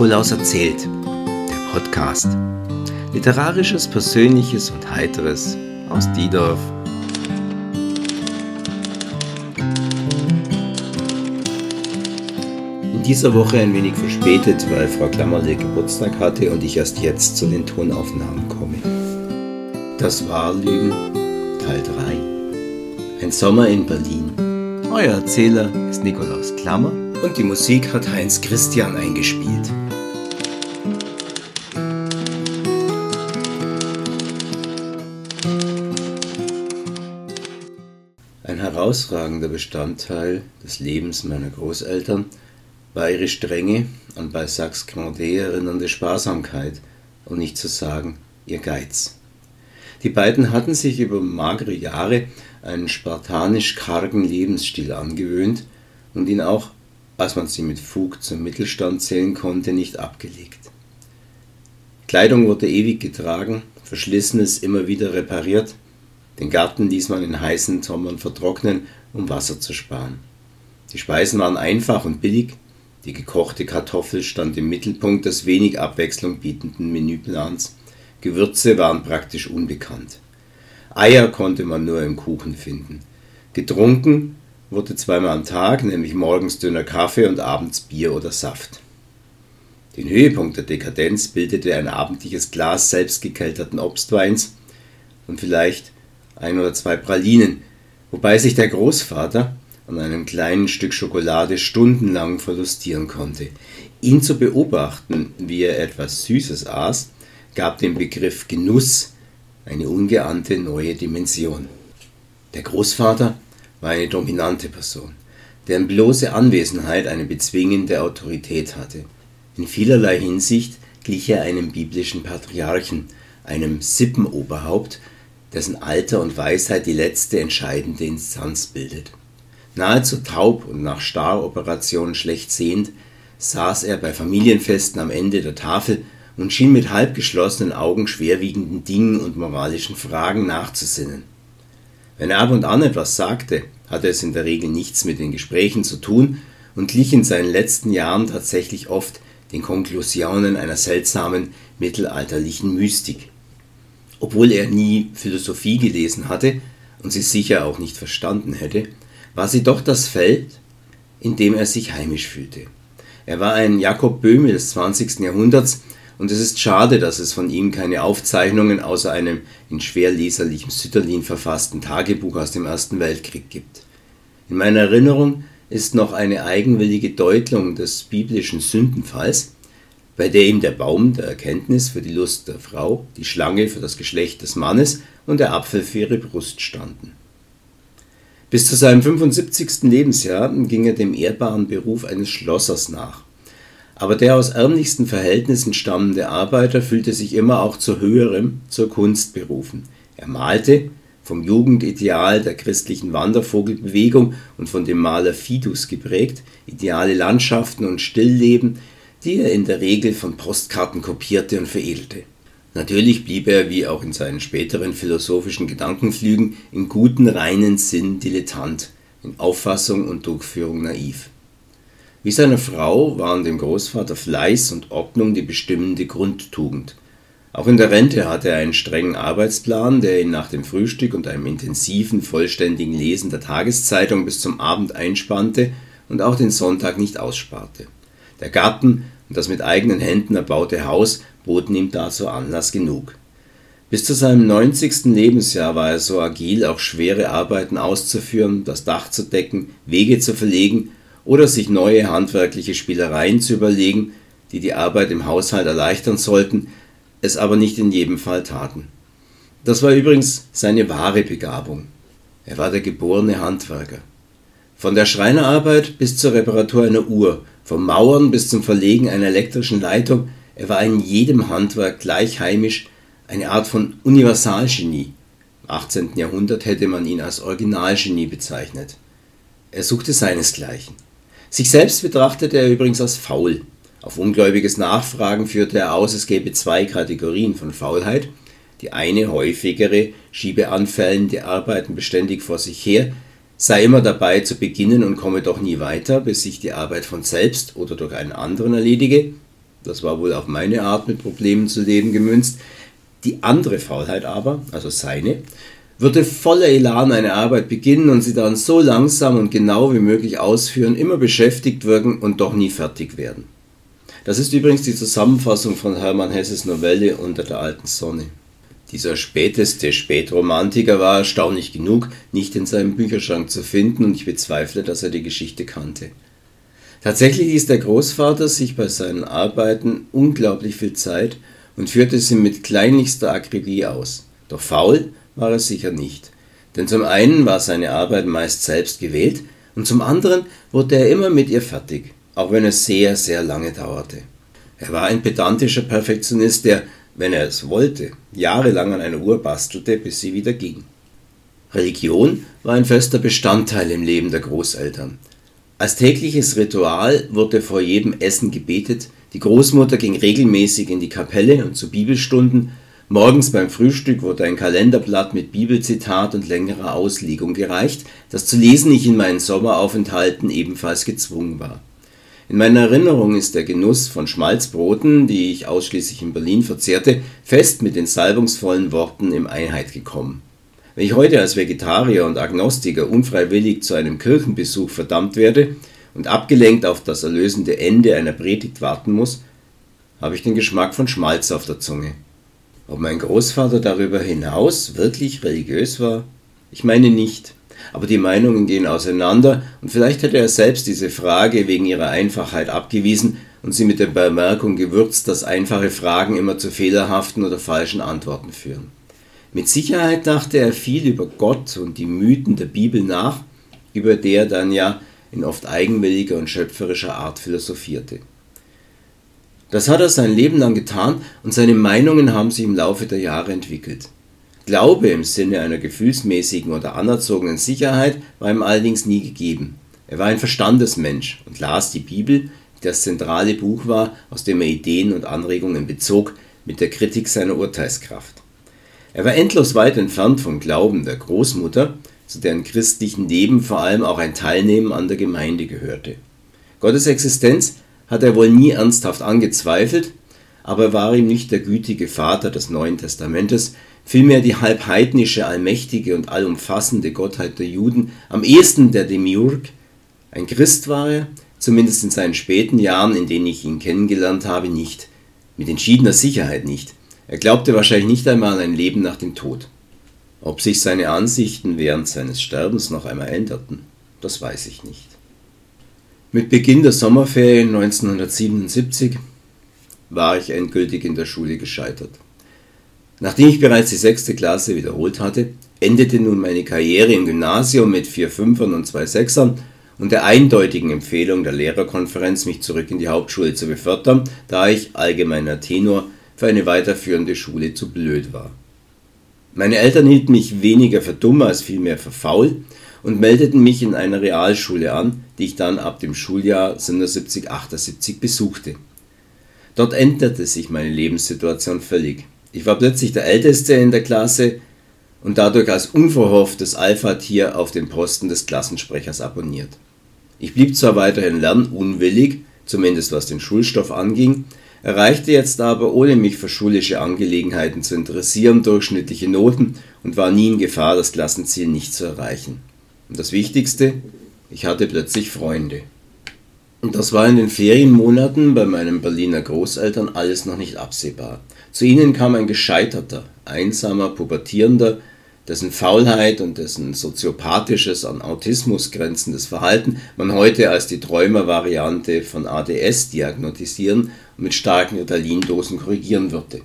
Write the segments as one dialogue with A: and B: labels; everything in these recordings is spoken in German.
A: Nikolaus erzählt, der Podcast. Literarisches, Persönliches und Heiteres aus Diedorf. In dieser Woche ein wenig verspätet, weil Frau Klammerle Geburtstag hatte und ich erst jetzt zu den Tonaufnahmen komme. Das Wahrlügen, Teil 3. Ein Sommer in Berlin. Euer Erzähler ist Nikolaus Klammer und die Musik hat Heinz Christian eingespielt. Herausragender Bestandteil des Lebens meiner Großeltern war ihre strenge an bei Sachs Grandet erinnernde Sparsamkeit und nicht zu sagen ihr Geiz. Die beiden hatten sich über magere Jahre einen spartanisch kargen Lebensstil angewöhnt und ihn auch als man sie mit Fug zum Mittelstand zählen konnte, nicht abgelegt. Kleidung wurde ewig getragen, Verschlissenes immer wieder repariert, den Garten ließ man in heißen Sommern vertrocknen, um Wasser zu sparen. Die Speisen waren einfach und billig, die gekochte Kartoffel stand im Mittelpunkt des wenig Abwechslung bietenden Menüplans, Gewürze waren praktisch unbekannt. Eier konnte man nur im Kuchen finden. Getrunken wurde zweimal am Tag, nämlich morgens dünner Kaffee und abends Bier oder Saft. Den Höhepunkt der Dekadenz bildete ein abendliches Glas selbstgekelterten Obstweins und vielleicht ein oder zwei Pralinen, wobei sich der Großvater an einem kleinen Stück Schokolade stundenlang verlustieren konnte. Ihn zu beobachten, wie er etwas Süßes aß, gab dem Begriff Genuss eine ungeahnte neue Dimension. Der Großvater war eine dominante Person, deren bloße Anwesenheit eine bezwingende Autorität hatte. In vielerlei Hinsicht glich er einem biblischen Patriarchen, einem Sippenoberhaupt, dessen Alter und Weisheit die letzte entscheidende Instanz bildet. Nahezu taub und nach Staroperationen schlecht sehend, saß er bei Familienfesten am Ende der Tafel und schien mit halb geschlossenen Augen schwerwiegenden Dingen und moralischen Fragen nachzusinnen. Wenn er ab und an etwas sagte, hatte es in der Regel nichts mit den Gesprächen zu tun und glich in seinen letzten Jahren tatsächlich oft den Konklusionen einer seltsamen mittelalterlichen Mystik. Obwohl er nie Philosophie gelesen hatte und sie sicher auch nicht verstanden hätte, war sie doch das Feld, in dem er sich heimisch fühlte. Er war ein Jakob Böhme des 20. Jahrhunderts, und es ist schade, dass es von ihm keine Aufzeichnungen außer einem in schwer leserlichem Sütterlin verfassten Tagebuch aus dem Ersten Weltkrieg gibt. In meiner Erinnerung ist noch eine eigenwillige Deutung des biblischen Sündenfalls, bei der ihm der Baum der Erkenntnis für die Lust der Frau, die Schlange für das Geschlecht des Mannes und der Apfel für ihre Brust standen. Bis zu seinem 75. Lebensjahr ging er dem ehrbaren Beruf eines Schlossers nach. Aber der aus ärmlichsten Verhältnissen stammende Arbeiter fühlte sich immer auch zu höherem, zur Kunst berufen. Er malte, vom Jugendideal der christlichen Wandervogelbewegung und von dem Maler Fidus geprägt, ideale Landschaften und Stillleben, die er in der Regel von Postkarten kopierte und veredelte. Natürlich blieb er, wie auch in seinen späteren philosophischen Gedankenflügen, im guten reinen Sinn Dilettant, in Auffassung und Durchführung naiv. Wie seine Frau waren dem Großvater Fleiß und Ordnung die bestimmende Grundtugend. Auch in der Rente hatte er einen strengen Arbeitsplan, der ihn nach dem Frühstück und einem intensiven, vollständigen Lesen der Tageszeitung bis zum Abend einspannte und auch den Sonntag nicht aussparte. Der Garten und das mit eigenen Händen erbaute Haus boten ihm dazu Anlass genug. Bis zu seinem 90. Lebensjahr war er so agil, auch schwere Arbeiten auszuführen, das Dach zu decken, Wege zu verlegen oder sich neue handwerkliche Spielereien zu überlegen, die die Arbeit im Haushalt erleichtern sollten, es aber nicht in jedem Fall taten. Das war übrigens seine wahre Begabung. Er war der geborene Handwerker. Von der Schreinerarbeit bis zur Reparatur einer Uhr, vom Mauern bis zum Verlegen einer elektrischen Leitung, er war in jedem Handwerk gleich heimisch, eine Art von Universalgenie. Im 18. Jahrhundert hätte man ihn als Originalgenie bezeichnet. Er suchte seinesgleichen. Sich selbst betrachtete er übrigens als faul. Auf ungläubiges Nachfragen führte er aus, es gäbe zwei Kategorien von Faulheit. Die eine häufigere schiebe anfällende Arbeiten beständig vor sich her, sei immer dabei zu beginnen und komme doch nie weiter, bis sich die Arbeit von selbst oder durch einen anderen erledige. das war wohl auf meine Art mit Problemen zu leben gemünzt. Die andere Faulheit aber, also seine, würde voller Elan eine Arbeit beginnen und sie dann so langsam und genau wie möglich ausführen, immer beschäftigt wirken und doch nie fertig werden. Das ist übrigens die Zusammenfassung von Hermann Hesses Novelle Unter der alten Sonne. Dieser späteste Spätromantiker war erstaunlich genug nicht in seinem Bücherschrank zu finden und ich bezweifle, dass er die Geschichte kannte. Tatsächlich ließ der Großvater sich bei seinen Arbeiten unglaublich viel Zeit und führte sie mit kleinlichster Akribie aus. Doch faul war er sicher nicht. Denn zum einen war seine Arbeit meist selbst gewählt und zum anderen wurde er immer mit ihr fertig, auch wenn es sehr, sehr lange dauerte. Er war ein pedantischer Perfektionist, der, wenn er es wollte, jahrelang an einer Uhr bastelte, bis sie wieder ging. Religion war ein fester Bestandteil im Leben der Großeltern. Als tägliches Ritual wurde vor jedem Essen gebetet, die Großmutter ging regelmäßig in die Kapelle und zu Bibelstunden, morgens beim Frühstück wurde ein Kalenderblatt mit Bibelzitat und längerer Auslegung gereicht, das zu lesen ich in meinen Sommeraufenthalten ebenfalls gezwungen war. In meiner Erinnerung ist der Genuss von Schmalzbroten, die ich ausschließlich in Berlin verzehrte, fest mit den salbungsvollen Worten im Einheit gekommen. Wenn ich heute als Vegetarier und Agnostiker unfreiwillig zu einem Kirchenbesuch verdammt werde und abgelenkt auf das erlösende Ende einer Predigt warten muss, habe ich den Geschmack von Schmalz auf der Zunge. Ob mein Großvater darüber hinaus wirklich religiös war? Ich meine nicht. Aber die Meinungen gehen auseinander und vielleicht hätte er selbst diese Frage wegen ihrer Einfachheit abgewiesen und sie mit der Bemerkung gewürzt, dass einfache Fragen immer zu fehlerhaften oder falschen Antworten führen. Mit Sicherheit dachte er viel über Gott und die Mythen der Bibel nach, über der er dann ja in oft eigenwilliger und schöpferischer Art philosophierte. Das hat er sein Leben lang getan und seine Meinungen haben sich im Laufe der Jahre entwickelt. Glaube im Sinne einer gefühlsmäßigen oder anerzogenen Sicherheit war ihm allerdings nie gegeben. Er war ein Verstandesmensch und las die Bibel, die das zentrale Buch war, aus dem er Ideen und Anregungen bezog, mit der Kritik seiner Urteilskraft. Er war endlos weit entfernt vom Glauben der Großmutter, zu deren christlichen Leben vor allem auch ein Teilnehmen an der Gemeinde gehörte. Gottes Existenz hat er wohl nie ernsthaft angezweifelt, aber er war ihm nicht der gütige Vater des Neuen Testamentes, vielmehr die halb heidnische, allmächtige und allumfassende Gottheit der Juden, am ehesten der Demiurg. Ein Christ war er, zumindest in seinen späten Jahren, in denen ich ihn kennengelernt habe, nicht. Mit entschiedener Sicherheit nicht. Er glaubte wahrscheinlich nicht einmal an ein Leben nach dem Tod. Ob sich seine Ansichten während seines Sterbens noch einmal änderten, das weiß ich nicht. Mit Beginn der Sommerferien 1977 war ich endgültig in der Schule gescheitert. Nachdem ich bereits die sechste Klasse wiederholt hatte, endete nun meine Karriere im Gymnasium mit vier Fünfern und zwei Sechsern und der eindeutigen Empfehlung der Lehrerkonferenz, mich zurück in die Hauptschule zu befördern, da ich allgemeiner Tenor für eine weiterführende Schule zu blöd war. Meine Eltern hielten mich weniger für dumm als vielmehr für faul und meldeten mich in einer Realschule an, die ich dann ab dem Schuljahr 77, 78 besuchte. Dort änderte sich meine Lebenssituation völlig. Ich war plötzlich der Älteste in der Klasse und dadurch als unverhofftes Alpha-Tier auf den Posten des Klassensprechers abonniert. Ich blieb zwar weiterhin lernunwillig, zumindest was den Schulstoff anging, erreichte jetzt aber, ohne mich für schulische Angelegenheiten zu interessieren, durchschnittliche Noten und war nie in Gefahr, das Klassenziel nicht zu erreichen. Und das Wichtigste, ich hatte plötzlich Freunde. Und das war in den Ferienmonaten bei meinen Berliner Großeltern alles noch nicht absehbar. Zu ihnen kam ein gescheiterter, einsamer, pubertierender, dessen Faulheit und dessen soziopathisches an Autismus grenzendes Verhalten man heute als die Träumervariante von ADS diagnostisieren und mit starken Ritalin-Dosen korrigieren würde.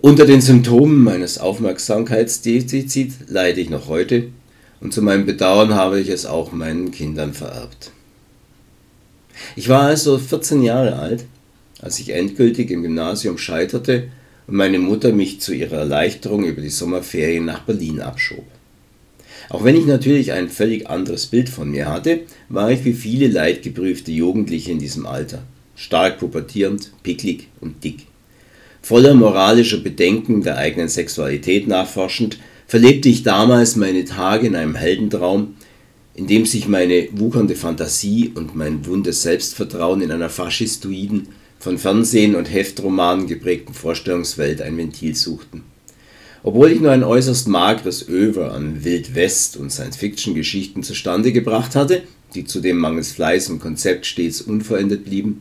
A: Unter den Symptomen meines Aufmerksamkeitsdefizits leide ich noch heute und zu meinem Bedauern habe ich es auch meinen Kindern vererbt. Ich war also 14 Jahre alt, als ich endgültig im Gymnasium scheiterte und meine Mutter mich zu ihrer Erleichterung über die Sommerferien nach Berlin abschob. Auch wenn ich natürlich ein völlig anderes Bild von mir hatte, war ich wie viele leidgeprüfte Jugendliche in diesem Alter, stark pubertierend, picklig und dick. Voller moralischer Bedenken der eigenen Sexualität nachforschend, verlebte ich damals meine Tage in einem Heldentraum, in dem sich meine wuchernde Fantasie und mein wundes Selbstvertrauen in einer faschistoiden, von Fernsehen und Heftromanen geprägten Vorstellungswelt ein Ventil suchten. Obwohl ich nur ein äußerst mageres Över an Wild West und Science-Fiction-Geschichten zustande gebracht hatte, die zudem mangels Fleiß und Konzept stets unvollendet blieben,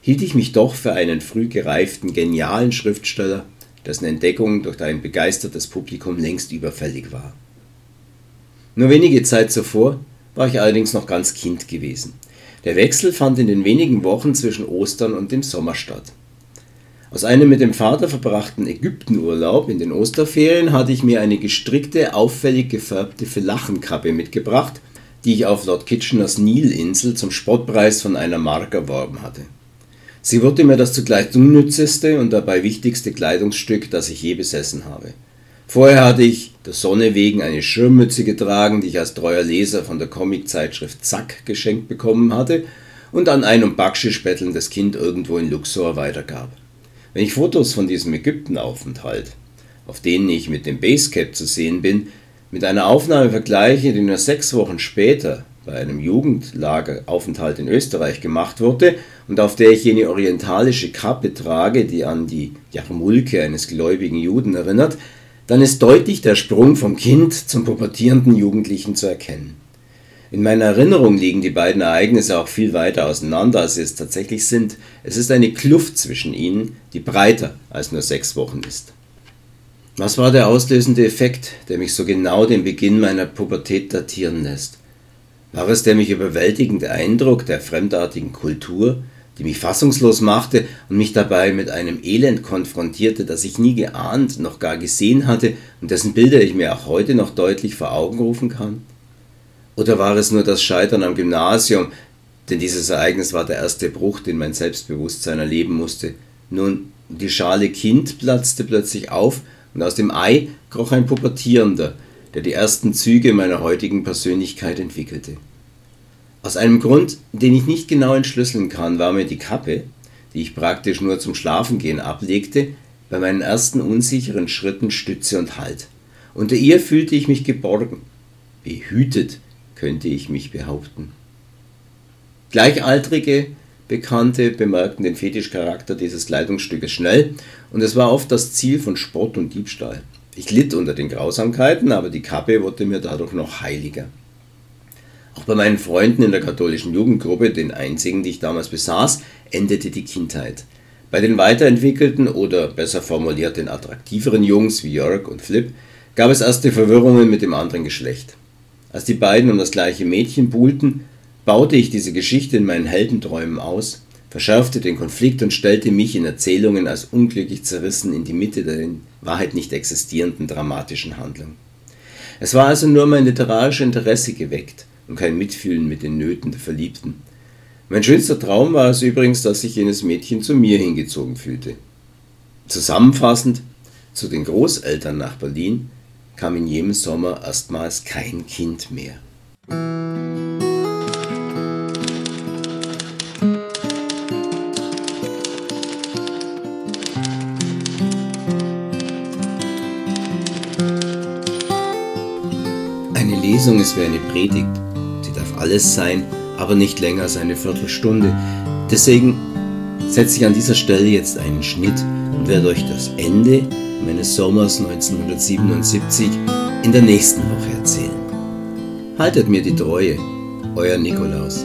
A: hielt ich mich doch für einen früh gereiften, genialen Schriftsteller, dessen Entdeckung durch ein begeistertes Publikum längst überfällig war. Nur wenige Zeit zuvor war ich allerdings noch ganz Kind gewesen. Der Wechsel fand in den wenigen Wochen zwischen Ostern und dem Sommer statt. Aus einem mit dem Vater verbrachten Ägyptenurlaub in den Osterferien hatte ich mir eine gestrickte, auffällig gefärbte Felachenkappe mitgebracht, die ich auf Lord Kitcheners Nilinsel zum Spottpreis von einer Mark erworben hatte. Sie wurde mir das zugleich unnützeste und dabei wichtigste Kleidungsstück, das ich je besessen habe. Vorher hatte ich der Sonne wegen eine Schirmmütze getragen, die ich als treuer Leser von der Comiczeitschrift Zack geschenkt bekommen hatte und an ein um Backschisch bettelndes Kind irgendwo in Luxor weitergab. Wenn ich Fotos von diesem Ägyptenaufenthalt, auf denen ich mit dem Basecap zu sehen bin, mit einer Aufnahme vergleiche, die nur sechs Wochen später bei einem Jugendlageraufenthalt in Österreich gemacht wurde und auf der ich jene orientalische Kappe trage, die an die Jarmulke eines gläubigen Juden erinnert, dann ist deutlich der Sprung vom Kind zum pubertierenden Jugendlichen zu erkennen. In meiner Erinnerung liegen die beiden Ereignisse auch viel weiter auseinander, als sie es tatsächlich sind. Es ist eine Kluft zwischen ihnen, die breiter als nur sechs Wochen ist. Was war der auslösende Effekt, der mich so genau den Beginn meiner Pubertät datieren lässt? War es der mich überwältigende Eindruck der fremdartigen Kultur, die mich fassungslos machte und mich dabei mit einem Elend konfrontierte, das ich nie geahnt noch gar gesehen hatte und dessen Bilder ich mir auch heute noch deutlich vor Augen rufen kann? Oder war es nur das Scheitern am Gymnasium, denn dieses Ereignis war der erste Bruch, den mein Selbstbewusstsein erleben musste. Nun, die Schale Kind platzte plötzlich auf und aus dem Ei kroch ein Pubertierender, der die ersten Züge meiner heutigen Persönlichkeit entwickelte. Aus einem Grund, den ich nicht genau entschlüsseln kann, war mir die Kappe, die ich praktisch nur zum Schlafengehen ablegte, bei meinen ersten unsicheren Schritten Stütze und Halt. Unter ihr fühlte ich mich geborgen, behütet, könnte ich mich behaupten. Gleichaltrige Bekannte bemerkten den Fetischcharakter dieses Kleidungsstückes schnell und es war oft das Ziel von Spott und Diebstahl. Ich litt unter den Grausamkeiten, aber die Kappe wurde mir dadurch noch heiliger. Auch bei meinen Freunden in der katholischen Jugendgruppe, den einzigen, die ich damals besaß, endete die Kindheit. Bei den weiterentwickelten oder besser formuliert den attraktiveren Jungs wie Jörg und Flip gab es erste Verwirrungen mit dem anderen Geschlecht. Als die beiden um das gleiche Mädchen buhlten, baute ich diese Geschichte in meinen Heldenträumen aus, verschärfte den Konflikt und stellte mich in Erzählungen als unglücklich zerrissen in die Mitte der in Wahrheit nicht existierenden dramatischen Handlung. Es war also nur mein literarisches Interesse geweckt und kein Mitfühlen mit den Nöten der Verliebten. Mein schönster Traum war es übrigens, dass sich jenes Mädchen zu mir hingezogen fühlte. Zusammenfassend, zu den Großeltern nach Berlin kam in jenem Sommer erstmals kein Kind mehr. Lesung ist wie eine Predigt. Alles sein, aber nicht länger als eine Viertelstunde. Deswegen setze ich an dieser Stelle jetzt einen Schnitt und werde euch das Ende meines Sommers 1977 in der nächsten Woche erzählen. Haltet mir die Treue, euer Nikolaus.